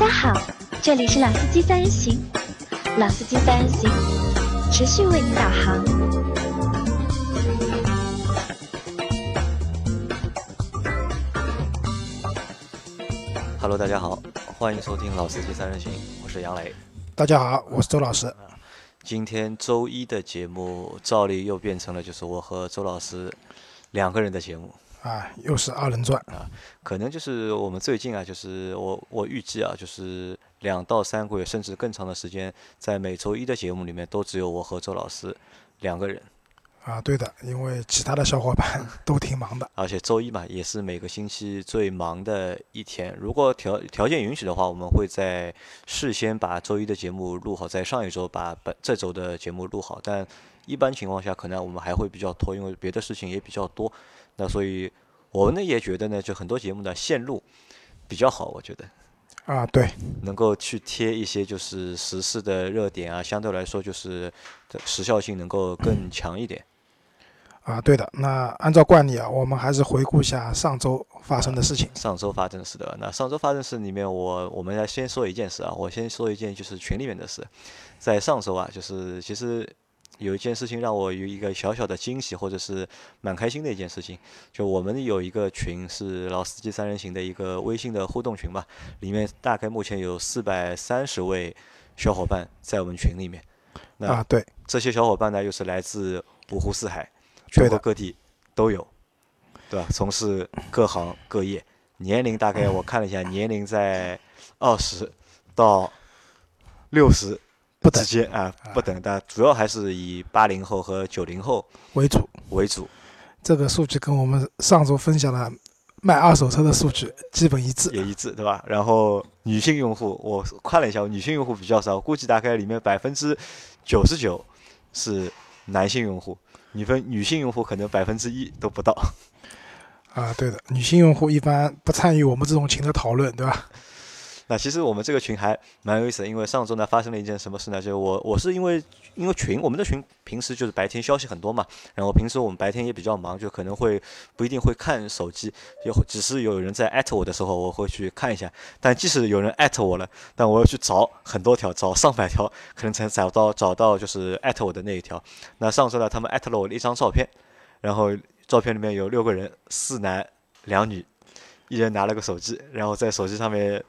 家好，这里是老司机三人行，老司机三人行持续为你导航。Hello，大家好，欢迎收听《老司机三人行》，我是杨磊。大家好，我是周老师。今天周一的节目，照例又变成了就是我和周老师两个人的节目。啊，又是二人转啊可能就是我们最近啊，就是我我预计啊，就是两到三个月，甚至更长的时间，在每周一的节目里面，都只有我和周老师两个人。啊，对的，因为其他的小伙伴都挺忙的。而且周一嘛，也是每个星期最忙的一天。如果条条件允许的话，我们会在事先把周一的节目录好，在上一周把本这周的节目录好。但一般情况下，可能我们还会比较拖，因为别的事情也比较多。那所以我们呢也觉得呢，就很多节目的线路比较好，我觉得啊，对，能够去贴一些就是时事的热点啊，相对来说就是时效性能够更 强一点。啊，对的。那按照惯例啊，我们还是回顾一下上周发生的事情。上周发生的事的，那上周发生的事里面，我我们来先说一件事啊，我先说一件就是群里面的事，在上周啊，就是其实有一件事情让我有一个小小的惊喜，或者是蛮开心的一件事情，就我们有一个群是老司机三人行的一个微信的互动群吧，里面大概目前有四百三十位小伙伴在我们群里面，那啊，对，这些小伙伴呢又是来自五湖四海。全国各地都有，对吧？从事各行各业，年龄大概我看了一下，年龄在二十到六十不直接啊，不等。但主要还是以八零后和九零后为主。为主。这个数据跟我们上周分享的卖二手车的数据基本一致，也一致，对吧？然后女性用户，我看了一下，女性用户比较少，估计大概里面百分之九十九是男性用户。女分女性用户可能百分之一都不到，啊，对的，女性用户一般不参与我们这种群的讨论，对吧？那其实我们这个群还蛮有意思的，因为上周呢发生了一件什么事呢？就是我我是因为因为群我们的群平时就是白天消息很多嘛，然后平时我们白天也比较忙，就可能会不一定会看手机，有只是有人在艾特我的时候，我会去看一下。但即使有人艾特我了，但我要去找很多条，找上百条，可能才找到找到就是艾特我的那一条。那上周呢，他们艾特了我的一张照片，然后照片里面有六个人，四男两女，一人拿了个手机，然后在手机上面。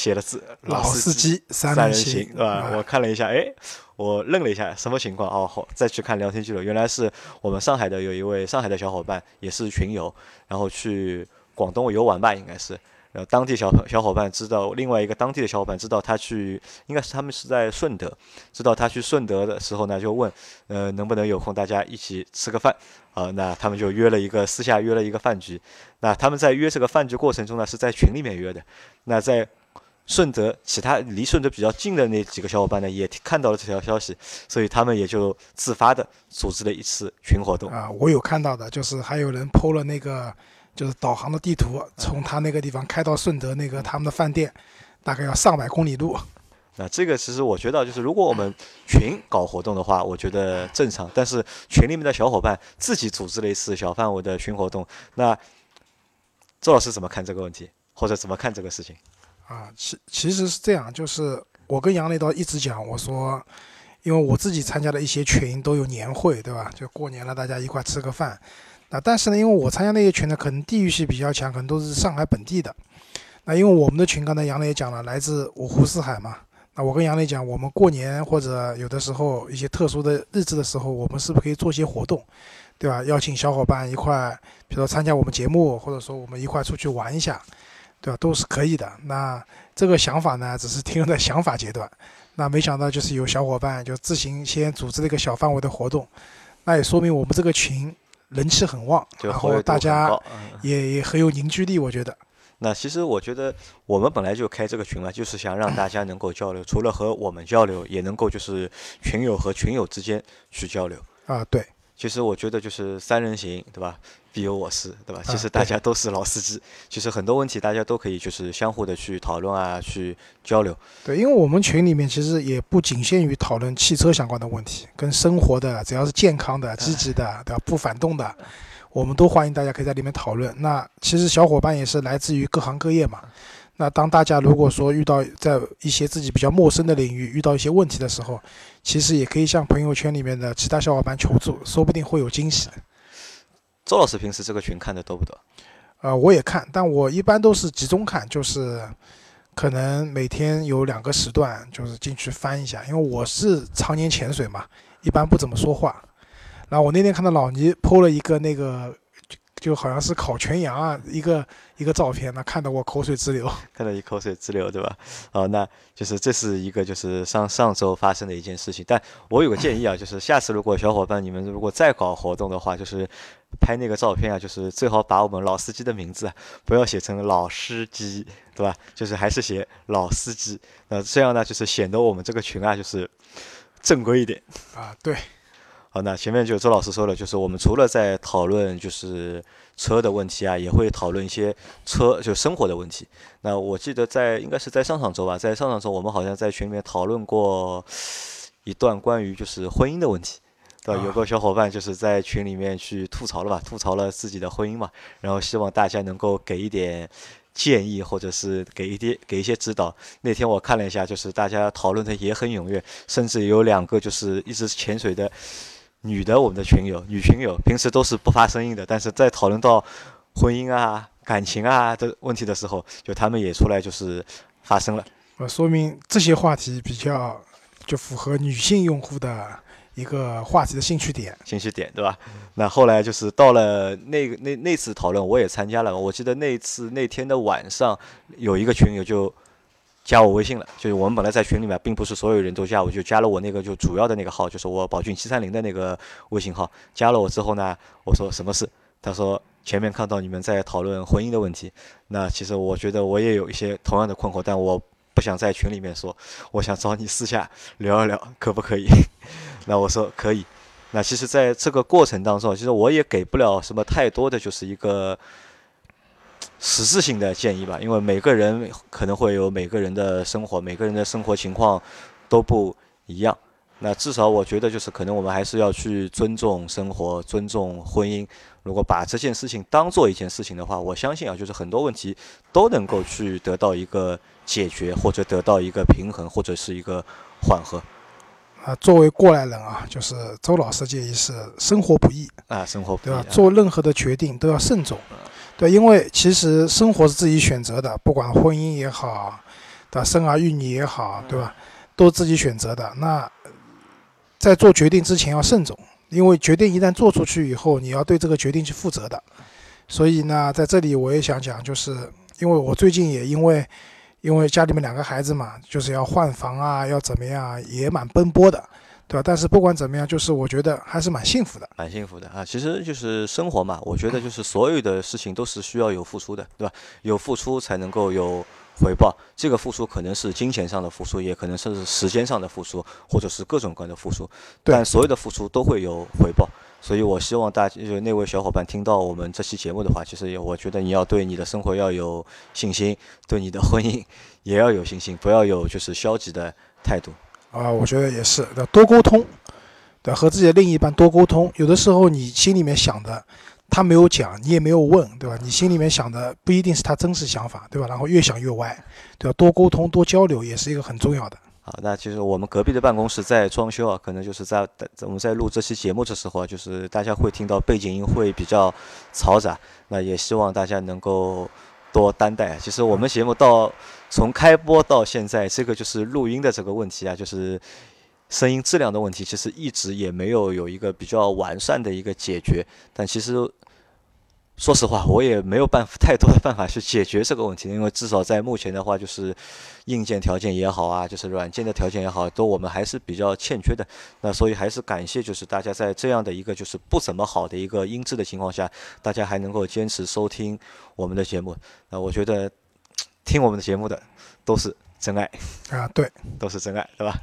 写了字，老司机三人行，对吧？啊、我看了一下，哎，我愣了一下，什么情况？哦，好，再去看聊天记录，原来是我们上海的有一位上海的小伙伴，也是群友，然后去广东游玩吧，应该是。然后当地小小伙伴知道，另外一个当地的小伙伴知道他去，应该是他们是在顺德，知道他去顺德的时候呢，就问，呃，能不能有空大家一起吃个饭？啊，那他们就约了一个私下约了一个饭局。那他们在约这个饭局过程中呢，是在群里面约的。那在顺德其他离顺德比较近的那几个小伙伴呢，也看到了这条消息，所以他们也就自发的组织了一次群活动。啊，我有看到的，就是还有人 PO 了那个就是导航的地图，从他那个地方开到顺德那个他们的饭店，大概要上百公里路。那这个其实我觉得，就是如果我们群搞活动的话，我觉得正常。但是群里面的小伙伴自己组织了一次小范围的群活动，那周老师怎么看这个问题，或者怎么看这个事情？啊，其其实是这样，就是我跟杨磊倒一直讲，我说，因为我自己参加的一些群都有年会，对吧？就过年了，大家一块吃个饭。那但是呢，因为我参加那些群呢，可能地域性比较强，可能都是上海本地的。那因为我们的群，刚才杨磊也讲了，来自五湖四海嘛。那我跟杨磊讲，我们过年或者有的时候一些特殊的日子的时候，我们是不是可以做些活动，对吧？邀请小伙伴一块，比如说参加我们节目，或者说我们一块出去玩一下。对吧？都是可以的。那这个想法呢，只是停留在想法阶段。那没想到就是有小伙伴就自行先组织了一个小范围的活动，那也说明我们这个群人气很旺，然后大家也也很有凝聚力。我觉得。那其实我觉得我们本来就开这个群嘛，就是想让大家能够交流，除了和我们交流，也能够就是群友和群友之间去交流。啊，对。其实我觉得就是三人行，对吧？必有我师，对吧？其实大家都是老司机，其实很多问题大家都可以就是相互的去讨论啊，去交流。对，因为我们群里面其实也不仅限于讨论汽车相关的问题，跟生活的，只要是健康的、积极的，对吧？不反动的，我们都欢迎大家可以在里面讨论。那其实小伙伴也是来自于各行各业嘛。那当大家如果说遇到在一些自己比较陌生的领域遇到一些问题的时候，其实也可以向朋友圈里面的其他小伙伴求助，说不定会有惊喜。周老师平时这个群看的多不多？呃，我也看，但我一般都是集中看，就是可能每天有两个时段，就是进去翻一下，因为我是常年潜水嘛，一般不怎么说话。然后我那天看到老倪 PO 了一个那个。就好像是烤全羊啊，一个一个照片，那看得我口水直流，看得你口水直流，对吧？哦，那就是这是一个就是上上周发生的一件事情。但我有个建议啊，就是下次如果小伙伴你们如果再搞活动的话，就是拍那个照片啊，就是最好把我们老司机的名字不要写成老司机，对吧？就是还是写老司机，那这样呢，就是显得我们这个群啊，就是正规一点啊，对。好，那前面就周老师说了，就是我们除了在讨论就是车的问题啊，也会讨论一些车就生活的问题。那我记得在应该是在上上周吧，在上上周我们好像在群里面讨论过一段关于就是婚姻的问题，对吧？有个小伙伴就是在群里面去吐槽了吧，吐槽了自己的婚姻嘛，然后希望大家能够给一点建议或者是给一点给一些指导。那天我看了一下，就是大家讨论的也很踊跃，甚至有两个就是一直潜水的。女的，我们的群友，女群友平时都是不发声音的，但是在讨论到婚姻啊、感情啊的问题的时候，就他们也出来就是发声了。呃，说明这些话题比较就符合女性用户的一个话题的兴趣点，兴趣点对吧？那后来就是到了那个那那次讨论，我也参加了。我记得那次那天的晚上，有一个群友就。加我微信了，就是我们本来在群里面，并不是所有人都加我，就加了我那个就主要的那个号，就是我宝骏七三零的那个微信号。加了我之后呢，我说什么事？他说前面看到你们在讨论婚姻的问题，那其实我觉得我也有一些同样的困惑，但我不想在群里面说，我想找你私下聊一聊，可不可以？那我说可以。那其实在这个过程当中，其实我也给不了什么太多的就是一个。实质性的建议吧，因为每个人可能会有每个人的生活，每个人的生活情况都不一样。那至少我觉得，就是可能我们还是要去尊重生活，尊重婚姻。如果把这件事情当做一件事情的话，我相信啊，就是很多问题都能够去得到一个解决，或者得到一个平衡，或者是一个缓和。啊，作为过来人啊，就是周老师建议是：生活不易啊，生活对吧？做任何的决定都要慎重。对，因为其实生活是自己选择的，不管婚姻也好，对吧？生儿育女也好，对吧？都自己选择的。那在做决定之前要慎重，因为决定一旦做出去以后，你要对这个决定去负责的。所以呢，在这里我也想讲，就是因为我最近也因为因为家里面两个孩子嘛，就是要换房啊，要怎么样，也蛮奔波的。对吧？但是不管怎么样，就是我觉得还是蛮幸福的，蛮幸福的啊！其实就是生活嘛，我觉得就是所有的事情都是需要有付出的，对吧？有付出才能够有回报。这个付出可能是金钱上的付出，也可能是时间上的付出，或者是各种各样的付出。但所有的付出都会有回报。所以我希望大家就那位小伙伴听到我们这期节目的话，其实我觉得你要对你的生活要有信心，对你的婚姻也要有信心，不要有就是消极的态度。啊，我觉得也是，要多沟通，对，和自己的另一半多沟通。有的时候你心里面想的，他没有讲，你也没有问，对吧？你心里面想的不一定是他真实想法，对吧？然后越想越歪，对吧？多沟通、多交流也是一个很重要的。好，那其实我们隔壁的办公室在装修啊，可能就是在我们在录这期节目的时候啊，就是大家会听到背景音会比较嘈杂，那也希望大家能够。多担待。其实我们节目到从开播到现在，这个就是录音的这个问题啊，就是声音质量的问题，其实一直也没有有一个比较完善的一个解决。但其实。说实话，我也没有办法太多的办法去解决这个问题，因为至少在目前的话，就是硬件条件也好啊，就是软件的条件也好，都我们还是比较欠缺的。那所以还是感谢，就是大家在这样的一个就是不怎么好的一个音质的情况下，大家还能够坚持收听我们的节目。那我觉得听我们的节目的都是真爱啊，对，都是真爱，对吧？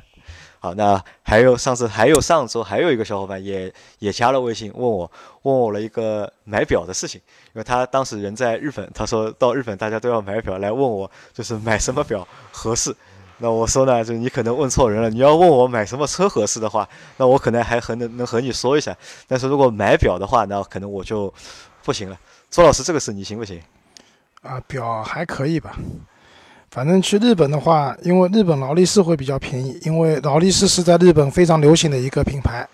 好，那还有上次，还有上周，还有一个小伙伴也也加了微信，问我问我了一个买表的事情，因为他当时人在日本，他说到日本大家都要买表，来问我就是买什么表合适。那我说呢，就你可能问错人了，你要问我买什么车合适的话，那我可能还和能能和你说一下，但是如果买表的话，那可能我就不行了。周老师，这个事你行不行？啊，表还可以吧。反正去日本的话，因为日本劳力士会比较便宜，因为劳力士是在日本非常流行的一个品牌。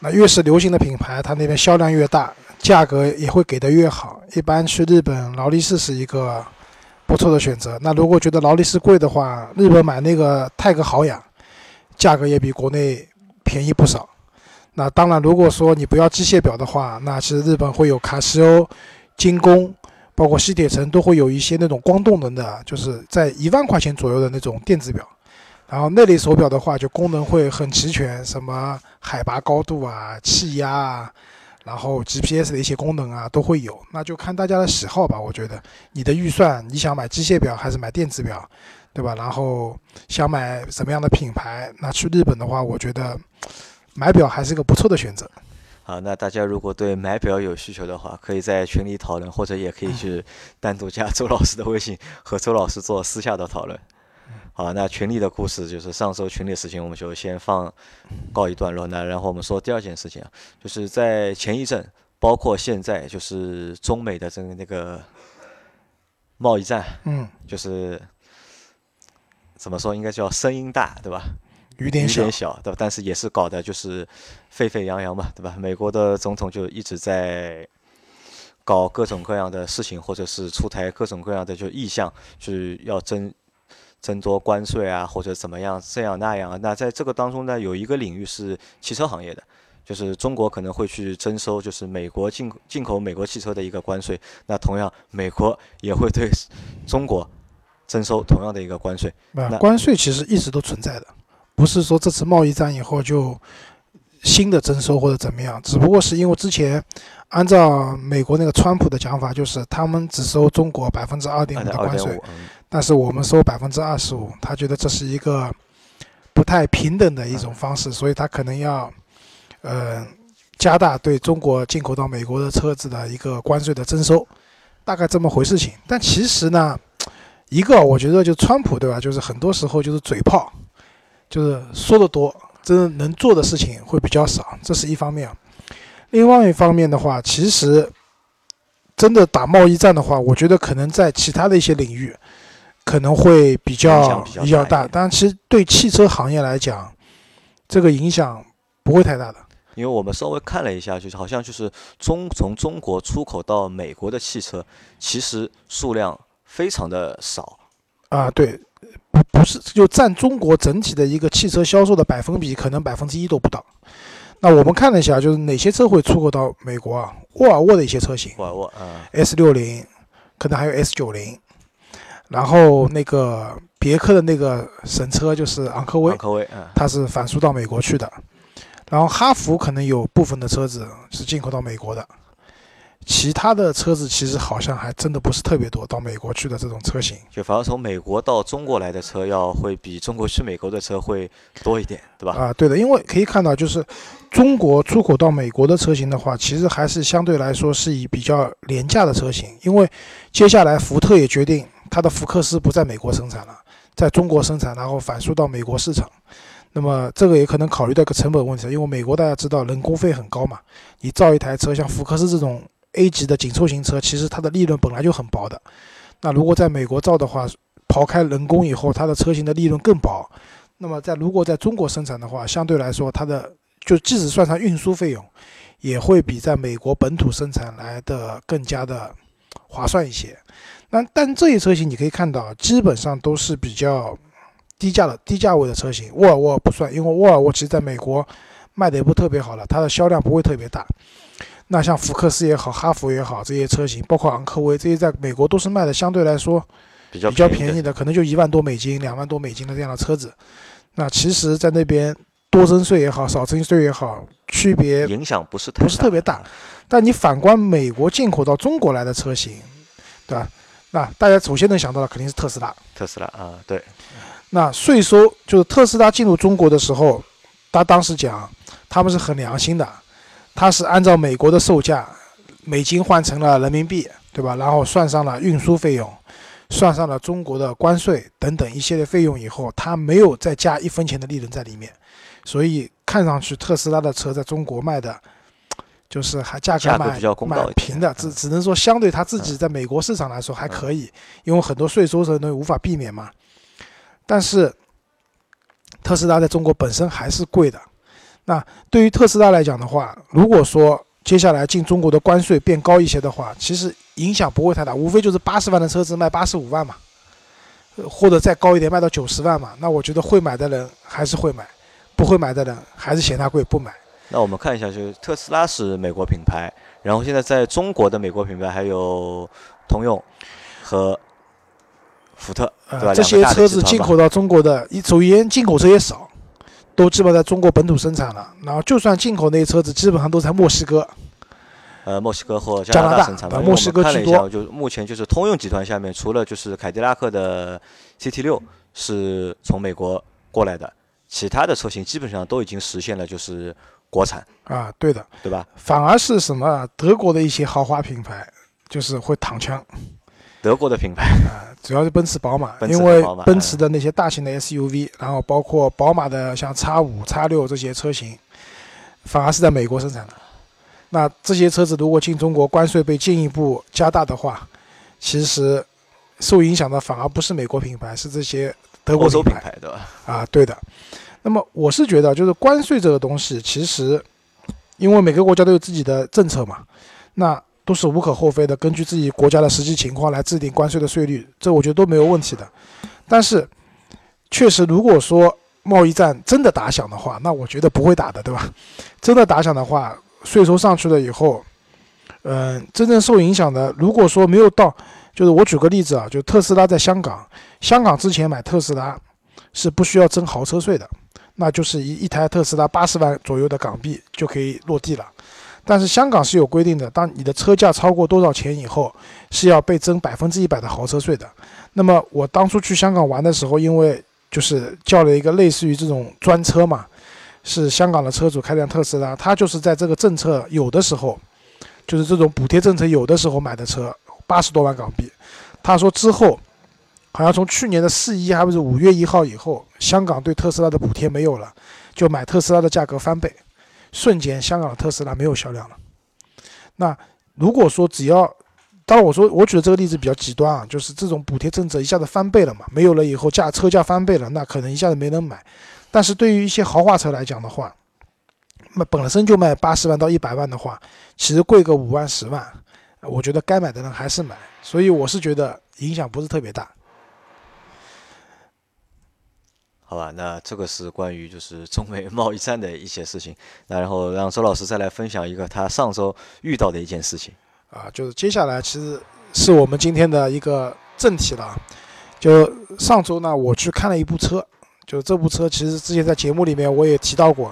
那越是流行的品牌，它那边销量越大，价格也会给的越好。一般去日本，劳力士是一个不错的选择。那如果觉得劳力士贵的话，日本买那个泰格豪雅，价格也比国内便宜不少。那当然，如果说你不要机械表的话，那其实日本会有卡西欧、精工，包括西铁城都会有一些那种光动能的，就是在一万块钱左右的那种电子表。然后那类手表的话，就功能会很齐全，什么海拔高度啊、气压啊，然后 GPS 的一些功能啊都会有。那就看大家的喜好吧。我觉得你的预算，你想买机械表还是买电子表，对吧？然后想买什么样的品牌？那去日本的话，我觉得买表还是一个不错的选择。好，那大家如果对买表有需求的话，可以在群里讨论，或者也可以去单独加周老师的微信，和周老师做私下的讨论。好，那群里的故事就是上周群里的事情，我们就先放告一段落。那然后我们说第二件事情啊，就是在前一阵，包括现在，就是中美的这个那个贸易战，嗯，就是怎么说，应该叫声音大，对吧？雨点小，小，对吧？但是也是搞的就是沸沸扬扬嘛，对吧？美国的总统就一直在搞各种各样的事情，或者是出台各种各样的就意向，就是要争。增多关税啊，或者怎么样，这样那样。那在这个当中呢，有一个领域是汽车行业的，就是中国可能会去征收，就是美国进进口美国汽车的一个关税。那同样，美国也会对中国征收同样的一个关税。那关税其实一直都存在的，不是说这次贸易战以后就新的征收或者怎么样，只不过是因为之前按照美国那个川普的讲法，就是他们只收中国百分之二点五的关税。但是我们收百分之二十五，他觉得这是一个不太平等的一种方式，所以他可能要，呃，加大对中国进口到美国的车子的一个关税的征收，大概这么回事情。但其实呢，一个我觉得就川普对吧，就是很多时候就是嘴炮，就是说的多，真的能做的事情会比较少，这是一方面。另外一方面的话，其实真的打贸易战的话，我觉得可能在其他的一些领域。可能会比较比较大，但其实对汽车行业来讲，这个影响不会太大的。因为我们稍微看了一下，就是好像就是中从中国出口到美国的汽车，其实数量非常的少。啊，对，不不是就占中国整体的一个汽车销售的百分比，可能百分之一都不到。那我们看了一下，就是哪些车会出口到美国啊？沃尔沃的一些车型，沃尔沃，嗯，S 六零，可能还有 S 九零。然后那个别克的那个神车就是昂科威，昂科威，嗯，它是反输到美国去的。然后哈弗可能有部分的车子是进口到美国的，其他的车子其实好像还真的不是特别多到美国去的这种车型。就反而从美国到中国来的车要会比中国去美国的车会多一点，对吧？啊，对的，因为可以看到就是中国出口到美国的车型的话，其实还是相对来说是以比较廉价的车型，因为接下来福特也决定。它的福克斯不在美国生产了，在中国生产，然后反输到美国市场。那么这个也可能考虑到一个成本问题，因为美国大家知道人工费很高嘛。你造一台车，像福克斯这种 A 级的紧凑型车，其实它的利润本来就很薄的。那如果在美国造的话，刨开人工以后，它的车型的利润更薄。那么在如果在中国生产的话，相对来说，它的就即使算上运输费用，也会比在美国本土生产来的更加的划算一些。那但这些车型你可以看到，基本上都是比较低价的低价位的车型。沃尔沃不算，因为沃尔沃其实在美国卖的也不特别好了，它的销量不会特别大。那像福克斯也好，哈弗也好，这些车型，包括昂科威这些，在美国都是卖的相对来说比较比较便宜的，可能就一万多美金、两万多美金的这样的车子。那其实，在那边多征税也好，少征税也好，区别影响不是不是特别大。但你反观美国进口到中国来的车型，对吧？那大家首先能想到的肯定是特斯拉。特斯拉啊，对。那税收就是特斯拉进入中国的时候，他当时讲他们是很良心的，他是按照美国的售价，美金换成了人民币，对吧？然后算上了运输费用，算上了中国的关税等等一系列费用以后，它没有再加一分钱的利润在里面，所以看上去特斯拉的车在中国卖的就是还价格蛮蛮平的，只嗯只能说相对它自己在美国市场来说还可以，因为很多税收的东西无法避免嘛。但是特斯拉在中国本身还是贵的。那对于特斯拉来讲的话，如果说接下来进中国的关税变高一些的话，其实影响不会太大，无非就是八十万的车子卖八十五万嘛，呃或者再高一点卖到九十万嘛。那我觉得会买的人还是会买，不会买的人还是嫌它贵不买。那我们看一下，就是特斯拉是美国品牌，然后现在在中国的美国品牌还有通用和福特，对吧？呃，这些车子进口到中国的，一首先进口车也少，都基本在中国本土生产了。然后就算进口那些车子，基本上都在墨西哥。呃，墨西哥或加拿大拿生产墨西哥居多就目前就是通用集团下面，除了就是凯迪拉克的 CT 六是从美国过来的，其他的车型基本上都已经实现了就是国产，啊，对的，对吧？反而是什么啊德国的一些豪华品牌，就是会躺枪德国的品牌，啊，主要是奔驰、宝马，因为奔驰的那些大型的 SUV，然后包括宝马的像 X 五、X 六这些车型，反而是在美国生产的。那这些车子如果进中国，关税被进一步加大的话，其实受影响的反而不是美国品牌，是这些德国品牌，对吧？啊，对的。那么我是觉得，就是关税这个东西，其实因为每个国家都有自己的政策嘛，那都是无可厚非的，根据自己国家的实际情况来制定关税的税率，这我觉得都没有问题的。但是，确实，如果说贸易战真的打响的话，那我觉得不会打的，对吧？真的打响的话，税收上去了以后，嗯、真正受影响的，如果说没有到，就是我举个例子啊，就特斯拉在香港，香港之前买特斯拉是不需要征豪车税的，那就是一一台特斯拉八十万左右的港币就可以落地了。但是香港是有规定的，当你的车价超过多少钱以后，是要被征百分之一百的豪车税的。那么我当初去香港玩的时候，因为就是叫了一个类似于这种专车嘛，是香港的车主开辆特斯拉，他就是在这个政策有的时候，就是这种补贴政策有的时候买的车，八十多万港币。他说之后，好像从去年的四一还不是五月一号以后，香港对特斯拉的补贴没有了，就买特斯拉的价格翻倍，瞬间香港的特斯拉没有销量了。那如果说只要，当然我说我举的这个例子比较极端啊，就是这种补贴政策一下子翻倍了嘛，没有了以后价车价翻倍了，那可能一下子没人买。但是对于一些豪华车来讲的话，那本身就卖八十万到一百万的话，其实贵个五万十万，我觉得该买的人还是买，所以我是觉得影响不是特别大。好吧，那这个是关于就是 中美贸易战的一些事情。那然后让周老师再来分享一个他上周遇到的一件事情。啊，就是接下来其实是我们今天的一个正题了。就上周呢，我去看了一部车，就这部车其实之前在节目里面我也提到过，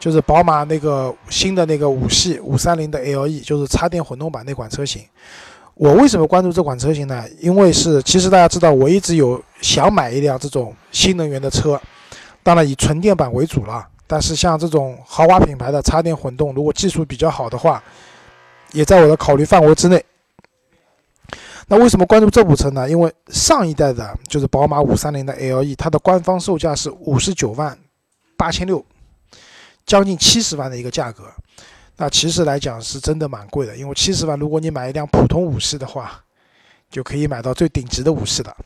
就是宝马那个新的那个五系五三零的 LE，就是插电混动版那款车型。我为什么关注这款车型呢？因为是其实大家知道，我一直有想买一辆这种新能源的车，当然以纯电版为主了。但是像这种豪华品牌的插电混动，如果技术比较好的话，也在我的考虑范围之内。那为什么关注这部车呢？因为上一代的就是宝马五三零的 LE，它的官方售价是五十九万八千六，将近七十万的一个价格。那其实来讲是真的蛮贵的，因为七十万，如果你买一辆普通五系的话，就可以买到最顶级的五系了。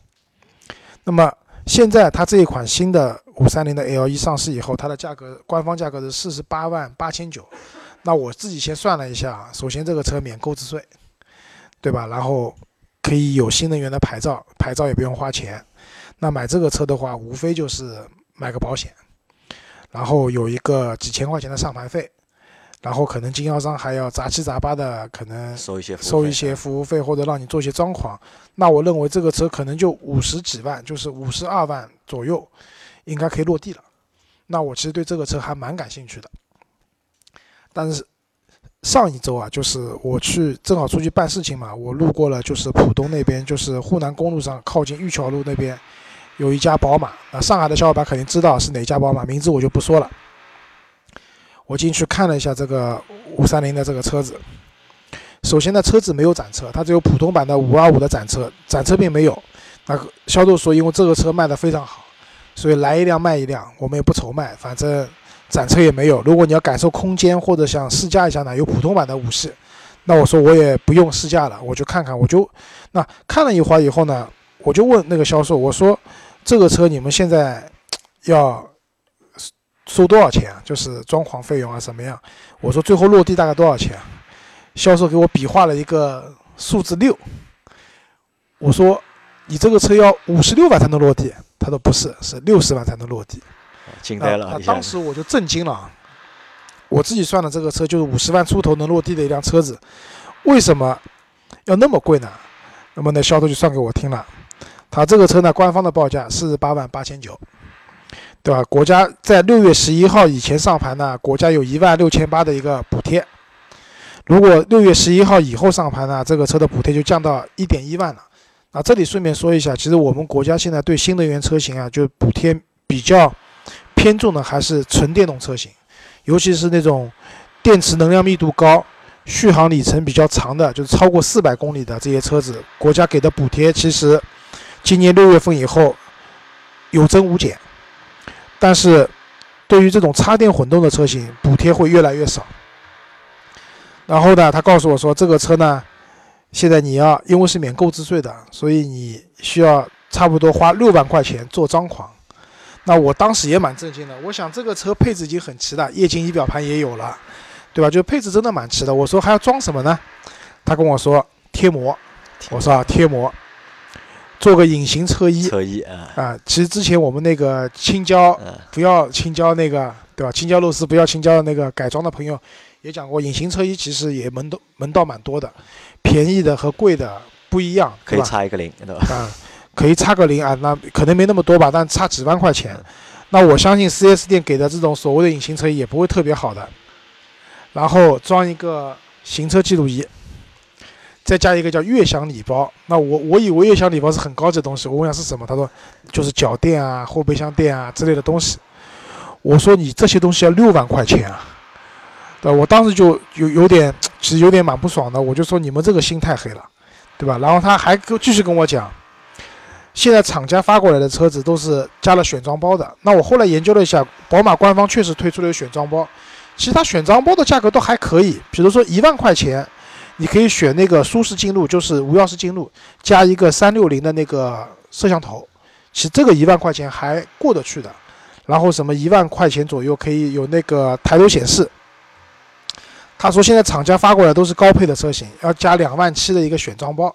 那么现在它这一款新的五三零的 L 一上市以后，它的价格官方价格是四十八万八千九。那我自己先算了一下，首先这个车免购置税，对吧？然后可以有新能源的牌照，牌照也不用花钱。那买这个车的话，无非就是买个保险，然后有一个几千块钱的上牌费，然后可能经销商还要杂七杂八的可能收一些服务费收一些服务费或者让你做一些装潢，那我认为这个车可能就五十几万，就是五十二万左右，应该可以落地了。那我其实对这个车还蛮感兴趣的。但是上一周啊，就是我去正好出去办事情嘛，我路过了就是浦东那边，就是沪南公路上靠近玉桥路那边有一家宝马，那上海的小伙伴肯定知道是哪家宝马，名字我就不说了。我进去看了一下这个五三零的这个车子，首先呢，车子没有展车，它只有普通版的五二五的展车，展车并没有。那个销售说，因为这个车卖的非常好，所以来一辆卖一辆，我们也不愁卖，反正展车也没有。如果你要感受空间或者想试驾一下呢，有普通版的五系。那我说我也不用试驾了，我就看看，我就那看了一会儿以后呢，我就问那个销售，我说这个车你们现在要收多少钱啊？就是装潢费用啊，什么样？我说最后落地大概多少钱？销售给我比划了一个数字六。我说你这个车要五十六万才能落地，他说不是，是六十万才能落地。惊呆了！啊当时我就震惊了。我自己算的这个车就是五十万出头能落地的一辆车子，为什么要那么贵呢？那么那销售就算给我听了，他这个车呢，官方的报价四十八万八千九，对吧？国家在六月十一号以前上牌呢，国家有一万六千八的一个补贴。如果六月十一号以后上牌呢，这个车的补贴就降到一点一万了。那这里顺便说一下，其实我们国家现在对新能源车型啊，就补贴比较偏重的还是纯电动车型。尤其是那种电池能量密度高、续航里程比较长的，就是超过四百公里的这些车子，国家给的补贴其实今年六月份以后有增无减。但是对于这种插电混动的车型，补贴会越来越少。然后呢，他告诉我说，这个车呢，现在你要因为是免购置税的，所以你需要差不多花六万块钱做装潢。那我当时也蛮震惊的，我想这个车配置已经很齐了，液晶仪表盘也有了，对吧？就配置真的蛮齐的。我说还要装什么呢？他跟我说贴膜，我说啊贴膜，做个隐形车衣车衣啊，啊。其实之前我们那个青椒嗯不要青椒那个，对吧？青椒肉丝不要青椒的那个改装的朋友也讲过，隐形车衣其实也门道门道蛮多的，便宜的和贵的不一样，可以对吧？插一个零，对吧？啊，可以差个零啊，那可能没那么多吧，但差几万块钱。那我相信 4S 店给的这种所谓的隐形车衣也不会特别好的。然后装一个行车记录仪，再加一个叫悦享礼包。那我我以为悦享礼包是很高级的东西，我问下是什么，他说就是脚垫啊、后备箱垫啊之类的东西。我说你这些东西要六万块钱啊，对？我当时就有有点，其实有点蛮不爽的，我就说你们这个心太黑了，对吧？然后他还跟继续跟我讲。现在厂家发过来的车子都是加了选装包的。那我后来研究了一下，宝马官方确实推出了选装包，其实它选装包的价格都还可以。比如说一万块钱，你可以选那个舒适进入，就是无钥匙进入，加一个三六零的那个摄像头，其实这个一万块钱还过得去的。然后什么一万块钱左右可以有那个抬头显示。他说现在厂家发过来都是高配的车型，要加两万七的一个选装包。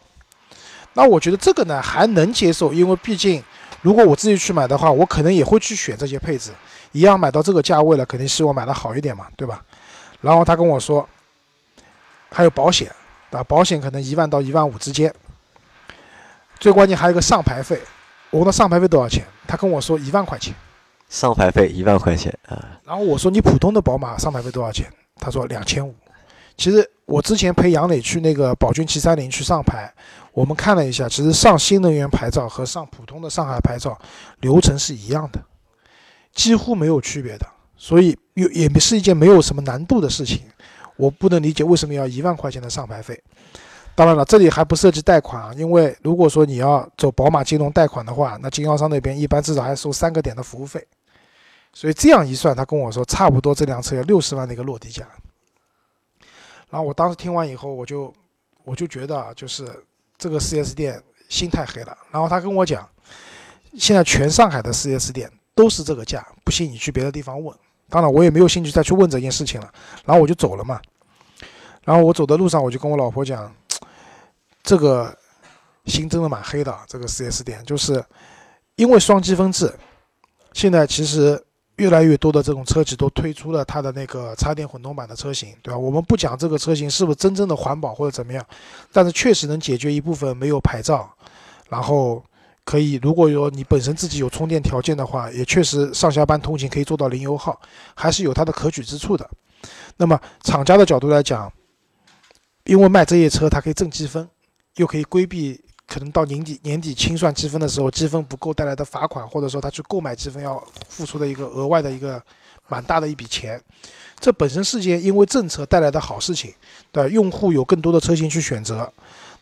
那我觉得这个呢还能接受，因为毕竟如果我自己去买的话，我可能也会去选这些配置，一样买到这个价位了，肯定希望买的好一点嘛，对吧？然后他跟我说，还有保险，啊，保险可能一万到一万五之间。最关键还有一个上牌费，我问他上牌费多少钱，他跟我说一万块钱。上牌费一万块钱啊，然后我说你普通的宝马上牌费多少钱？他说两千五。其实我之前陪杨磊去那个宝骏七三零去上牌，我们看了一下，其实上新能源牌照和上普通的上海牌照流程是一样的，几乎没有区别的，所以也也是一件没有什么难度的事情。我不能理解为什么要一万块钱的上牌费。当然了，这里还不涉及贷款啊，因为如果说你要走宝马金融贷款的话，那经销商那边一般至少还收三个点的服务费。所以这样一算，他跟我说差不多这辆车要六十万的一个落地价。然后我当时听完以后，我就我就觉得啊，就是这个 4S 店心太黑了。然后他跟我讲，现在全上海的 4S 店都是这个价，不信你去别的地方问。当然我也没有兴趣再去问这件事情了。然后我就走了嘛。然后我走的路上，我就跟我老婆讲，这个心真的蛮黑的。这个四 S 店就是因为双积分制，现在其实。越来越多的这种车企都推出了它的那个插电混动版的车型，对吧？我们不讲这个车型是不是真正的环保或者怎么样，但是确实能解决一部分没有牌照，然后可以如果说你本身自己有充电条件的话，也确实上下班通勤可以做到零油耗，还是有它的可取之处的。那么厂家的角度来讲，因为卖这些车它可以挣积分，又可以规避。可能到年底年底清算积分的时候，积分不够带来的罚款，或者说他去购买积分要付出的一个额外的一个蛮大的一笔钱，这本身是件因为政策带来的好事情，对用户有更多的车型去选择。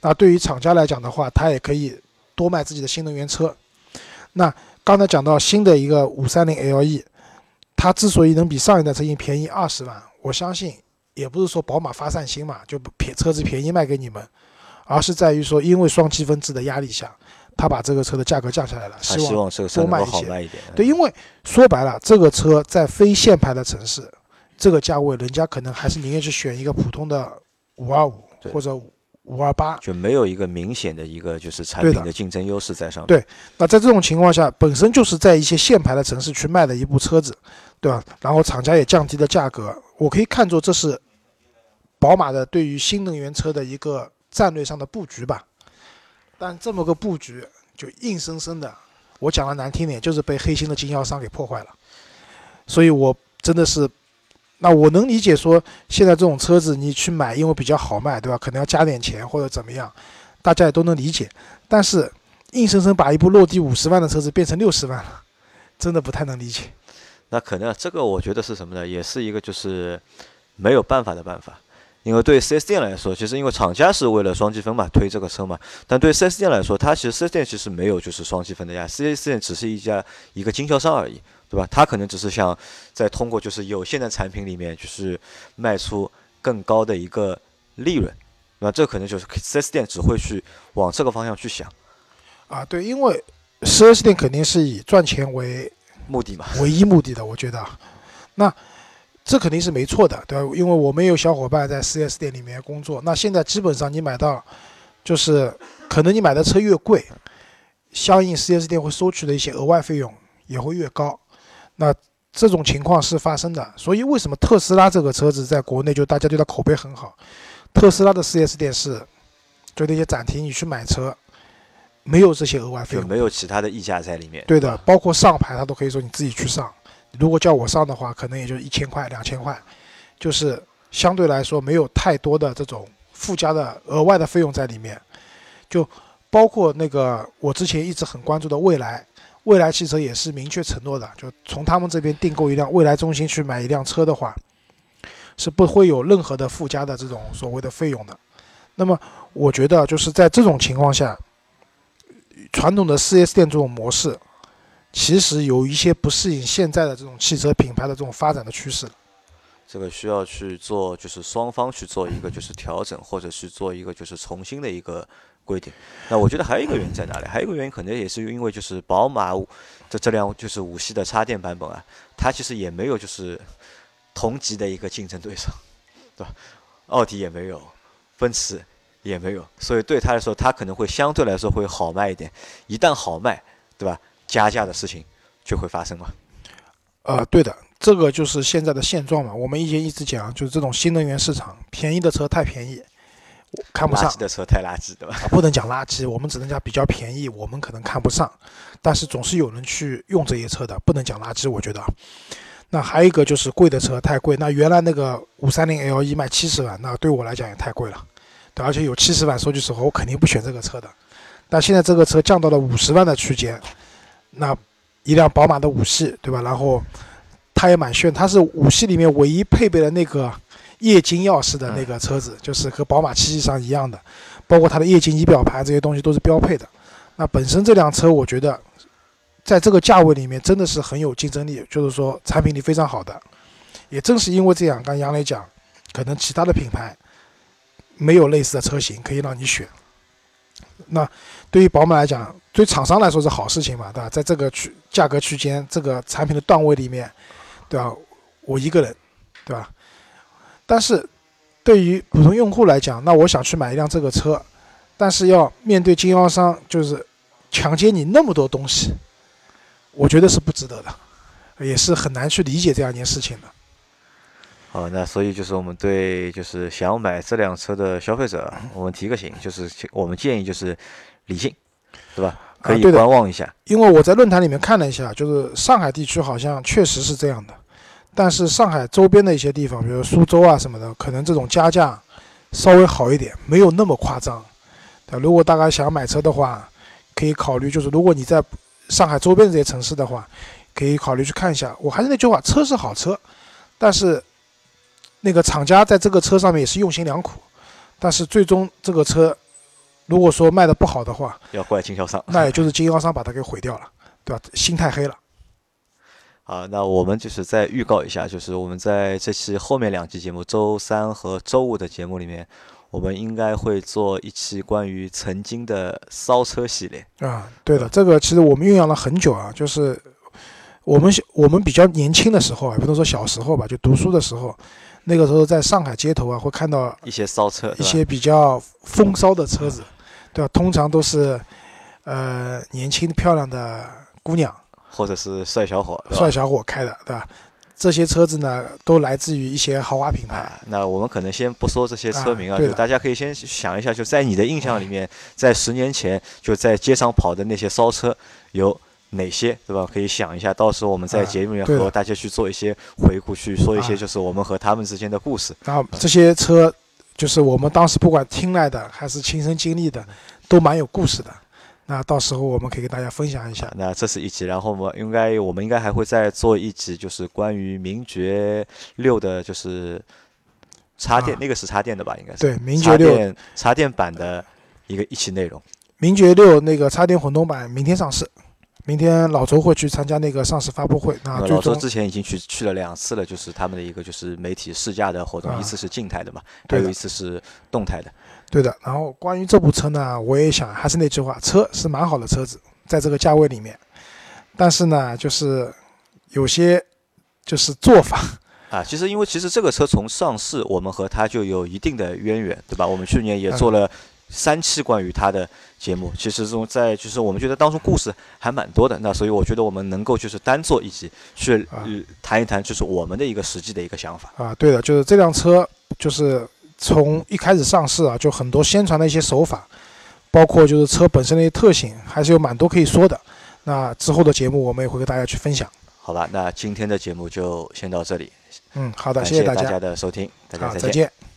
那对于厂家来讲的话，他也可以多卖自己的新能源车。那刚才讲到新的一个五三零 LE，它之所以能比上一代车型便宜二十万，我相信也不是说宝马发善心嘛，就便车子便宜卖给你们，而是在于说，因为双积分制的压力下，他把这个车的价格降下来了，希望这个车能够好卖一些。对，因为说白了，这个车在非限牌的城市，这个价位，人家可能还是宁愿去选一个普通的五二五或者五二八，就没有一个明显的一个就是产品的竞争优势在上面。对，那在这种情况下，本身就是在一些限牌的城市去卖的一部车子。对吧？然后厂家也降低了价格，我可以看作这是宝马的对于新能源车的一个战略上的布局吧。但这么个布局就硬生生的，我讲的难听点，就是被黑心的经销商给破坏了。所以我真的是，那我能理解说现在这种车子你去买，因为比较好卖，对吧？可能要加点钱或者怎么样，大家也都能理解。但是硬生生把一部落地五十万的车子变成六十万了，真的不太能理解。那可能这个我觉得是什么呢？也是一个就是没有办法的办法，因为对 4S 店来说，其实因为厂家是为了双积分嘛推这个车嘛，但对 4S 店来说，它其实 4S 店其实没有就是双积分的呀，4S 店只是一家一个经销商而已，对吧？它可能只是想在通过就是有限的产品里面就是卖出更高的一个利润，那这可能就是 4S 店只会去往这个方向去想。啊，对，因为 4S 店肯定是以赚钱为。目的嘛，唯一目的的，我觉得，那这肯定是没错的，对吧？因为我们有小伙伴在 4S 店里面工作，那现在基本上你买到，就是可能你买的车越贵，相应 4S 店会收取的一些额外费用也会越高，那这种情况是发生的。所以为什么特斯拉这个车子在国内就大家对它口碑很好？特斯拉的 4S 店是，就那些展厅你去买车。没有这些额外费用，没有其他的溢价在里面。对的，包括上牌，他都可以说你自己去上。如果叫我上的话，可能也就一千块、两千块，就是相对来说没有太多的这种附加的额外的费用在里面。就包括那个我之前一直很关注的蔚来，蔚来汽车也是明确承诺的，就从他们这边订购一辆蔚来中心去买一辆车的话，是不会有任何的附加的这种所谓的费用的。那么我觉得就是在这种情况下。传统的 4S 店这种模式，其实有一些不适应现在的这种汽车品牌的这种发展的趋势。这个需要去做，就是双方去做一个就是调整，或者是做一个就是重新的一个规定。那我觉得还有一个原因在哪里？还有一个原因可能也是因为就是宝马的这辆就是五系的插电版本啊，它其实也没有就是同级的一个竞争对手，对吧？奥迪也没有，奔驰。也没有，所以对他来说，他可能会相对来说会好卖一点。一旦好卖，对吧？加价的事情就会发生嘛。呃，对的，这个就是现在的现状嘛。我们以前一直讲，就是这种新能源市场，便宜的车太便宜，看不上；垃圾的车太垃圾，对吧？不能讲垃圾，我们只能讲比较便宜，我们可能看不上。但是总是有人去用这些车的，不能讲垃圾，我觉得。那还有一个就是贵的车太贵。那原来那个五三零 L 一卖七十万，那对我来讲也太贵了。对而且有七十万，说句实话，我肯定不选这个车的。但现在这个车降到了五十万的区间，那一辆宝马的五系，对吧？然后它也蛮炫，它是五系里面唯一配备了那个液晶钥匙的那个车子，就是和宝马七系上一样的，包括它的液晶仪表盘这些东西都是标配的。那本身这辆车，我觉得在这个价位里面真的是很有竞争力，就是说产品力非常好的。也正是因为这样，刚杨磊讲，可能其他的品牌。没有类似的车型可以让你选，那对于宝马来讲，对厂商来说是好事情嘛，对吧？在这个区价格区间、这个产品的段位里面，对吧？我一个人，对吧？但是对于普通用户来讲，那我想去买一辆这个车，但是要面对经销商就是强奸你那么多东西，我觉得是不值得的，也是很难去理解这样一件事情的。好，那所以就是我们对就是想买这辆车的消费者，我们提个醒，就是我们建议就是理性，对吧？可以观望一下。因为我在论坛里面看了一下，就是上海地区好像确实是这样的，但是上海周边的一些地方，比如苏州啊什么的，可能这种加价稍微好一点，没有那么夸张。对，如果大家想买车的话，可以考虑，就是如果你在上海周边这些城市的话，可以考虑去看一下。我还是那句话，车是好车，但是。那个厂家在这个车上面也是用心良苦，但是最终这个车如果说卖的不好的话，要怪经销商，那也就是经销商把它给毁掉了，对吧？心太黑了。啊，那我们就是再预告一下，就是我们在这期后面两期节目，周三和周五的节目里面，我们应该会做一期关于曾经的骚车系列。啊，对的，这个其实我们酝酿了很久啊，就是我们小我们比较年轻的时候啊，不能说小时候吧，就读书的时候，那个时候在上海街头啊，会看到一些骚车，一些比较风骚的车子，对吧？通常都是呃年轻漂亮的姑娘。或者是帅小伙，帅小伙开的，对吧？这些车子呢，都来自于一些豪华品牌。那我们可能先不说这些车名啊，就大家可以先想一下，就在你的印象里面，在十年前就在街上跑的那些骚车有哪些，对吧？可以想一下，到时候我们在节目里面和大家去做一些回顾，去说一些就是我们和他们之间的故事。然后这些车，就是我们当时不管听来的还是亲身经历的，都蛮有故事的。那到时候我们可以给大家分享一下。那这是一集，然后我们应该我们应该还会再做一集，就是关于名爵六的，就是插电，那个是插电的吧？应该是对名爵六插电版的一个一期内容。名爵六那个插电混动版明天上市。明天老周会去参加那个上市发布会。那老周之前已经去去了两次了，就是他们的一个就是媒体试驾的活动，一次是静态的嘛，还有一次是动态的。对的。然后关于这部车呢，我也想还是那句话，车是蛮好的车子，在这个价位里面，但是呢，就是有些就是做法 啊，其实因为其实这个车从上市，我们和它就有一定的渊源，对吧？我们去年也做了。三期关于他的节目，其实中在就是我们觉得当中故事还蛮多的，那所以我觉得我们能够就是单做一集去谈一谈，就是我们的一个实际的一个想法啊。对的，就是这辆车就是从一开始上市啊，就很多宣传的一些手法，包括就是车本身的一些特性，还是有蛮多可以说的。那之后的节目我们也会跟大家去分享。好吧，那今天的节目就先到这里。嗯，好的，谢谢大家的收听，大家再见。